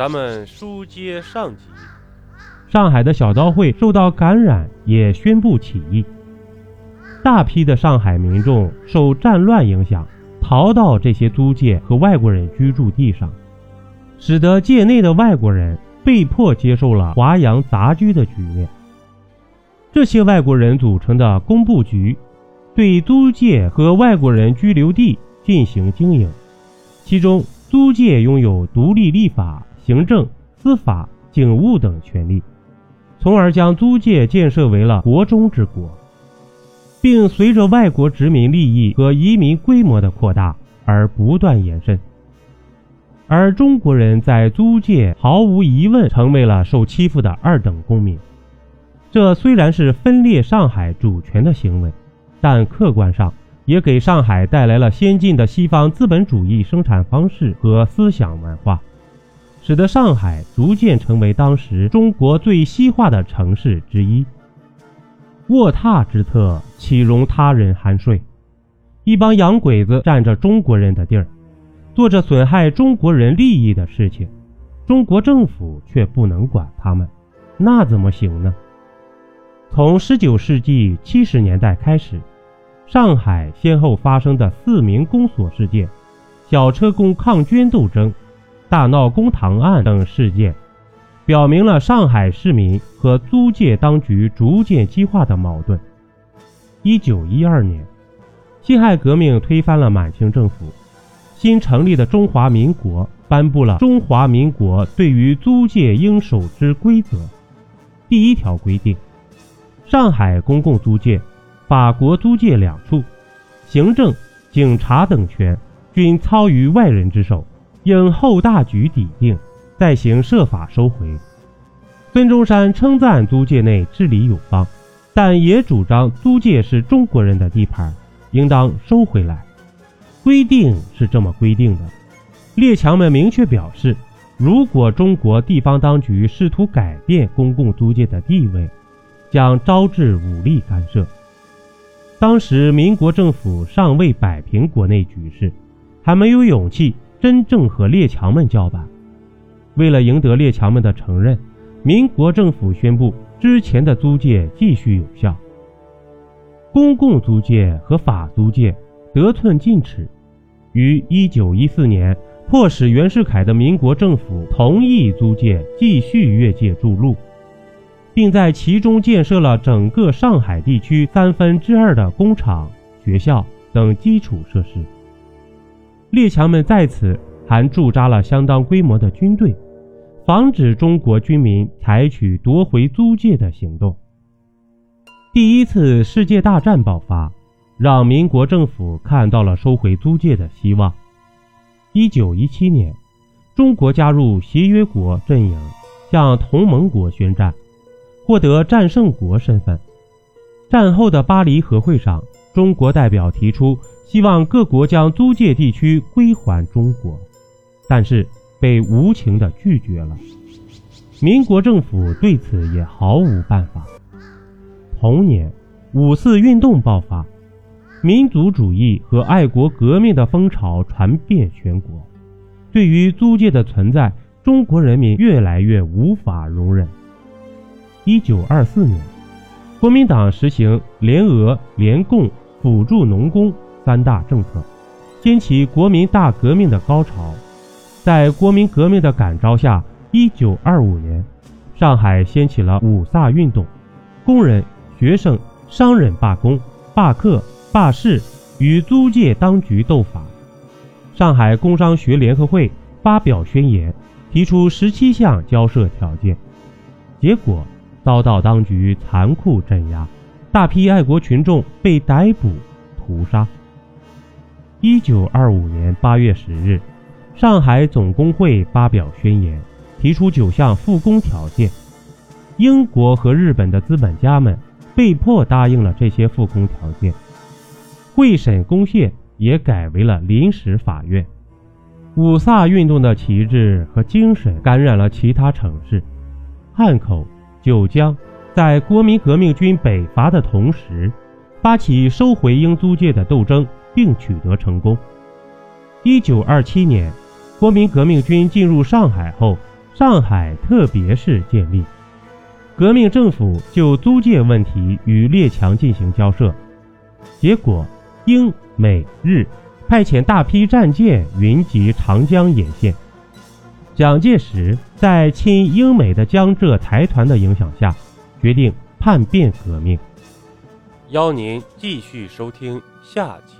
咱们书接上集，上海的小刀会受到感染，也宣布起义。大批的上海民众受战乱影响，逃到这些租界和外国人居住地上，使得界内的外国人被迫接受了华洋杂居的局面。这些外国人组成的工部局，对租界和外国人居留地进行经营，其中租界拥有独立立法、行政、司法、警务等权利，从而将租界建设为了国中之国。并随着外国殖民利益和移民规模的扩大而不断延伸，而中国人在租界毫无疑问成为了受欺负的二等公民。这虽然是分裂上海主权的行为，但客观上也给上海带来了先进的西方资本主义生产方式和思想文化，使得上海逐渐成为当时中国最西化的城市之一。卧榻之侧，岂容他人酣睡？一帮洋鬼子占着中国人的地儿，做着损害中国人利益的事情，中国政府却不能管他们，那怎么行呢？从19世纪70年代开始，上海先后发生的四名公所事件、小车工抗捐斗争、大闹公堂案等事件。表明了上海市民和租界当局逐渐激化的矛盾。一九一二年，辛亥革命推翻了满清政府，新成立的中华民国颁布了《中华民国对于租界应守之规则》。第一条规定，上海公共租界、法国租界两处，行政、警察等权均操于外人之手，应后大局抵定。再行设法收回。孙中山称赞租界内治理有方，但也主张租界是中国人的地盘，应当收回来。规定是这么规定的，列强们明确表示，如果中国地方当局试图改变公共租界的地位，将招致武力干涉。当时民国政府尚未摆平国内局势，还没有勇气真正和列强们叫板。为了赢得列强们的承认，民国政府宣布之前的租界继续有效。公共租界和法租界得寸进尺，于1914年迫使袁世凯的民国政府同意租界继续越界筑路，并在其中建设了整个上海地区三分之二的工厂、学校等基础设施。列强们在此。还驻扎了相当规模的军队，防止中国军民采取夺回租界的行动。第一次世界大战爆发，让民国政府看到了收回租界的希望。一九一七年，中国加入协约国阵营，向同盟国宣战，获得战胜国身份。战后的巴黎和会上，中国代表提出希望各国将租界地区归还中国。但是被无情地拒绝了。民国政府对此也毫无办法。同年，五四运动爆发，民族主义和爱国革命的风潮传遍全国。对于租界的存在，中国人民越来越无法容忍。一九二四年，国民党实行联俄、联共、辅助农工三大政策，掀起国民大革命的高潮。在国民革命的感召下，一九二五年，上海掀起了五卅运动，工人、学生、商人罢工、罢课、罢市，与租界当局斗法。上海工商学联合会发表宣言，提出十七项交涉条件，结果遭到当局残酷镇压，大批爱国群众被逮捕、屠杀。一九二五年八月十日。上海总工会发表宣言，提出九项复工条件。英国和日本的资本家们被迫答应了这些复工条件。会审公廨也改为了临时法院。五卅运动的旗帜和精神感染了其他城市，汉口、九江在国民革命军北伐的同时，发起收回英租界的斗争，并取得成功。一九二七年。国民革命军进入上海后，上海特别市建立。革命政府就租界问题与列强进行交涉，结果英美日派遣大批战舰云集长江沿线。蒋介石在亲英美的江浙财团的影响下，决定叛变革命。邀您继续收听下集。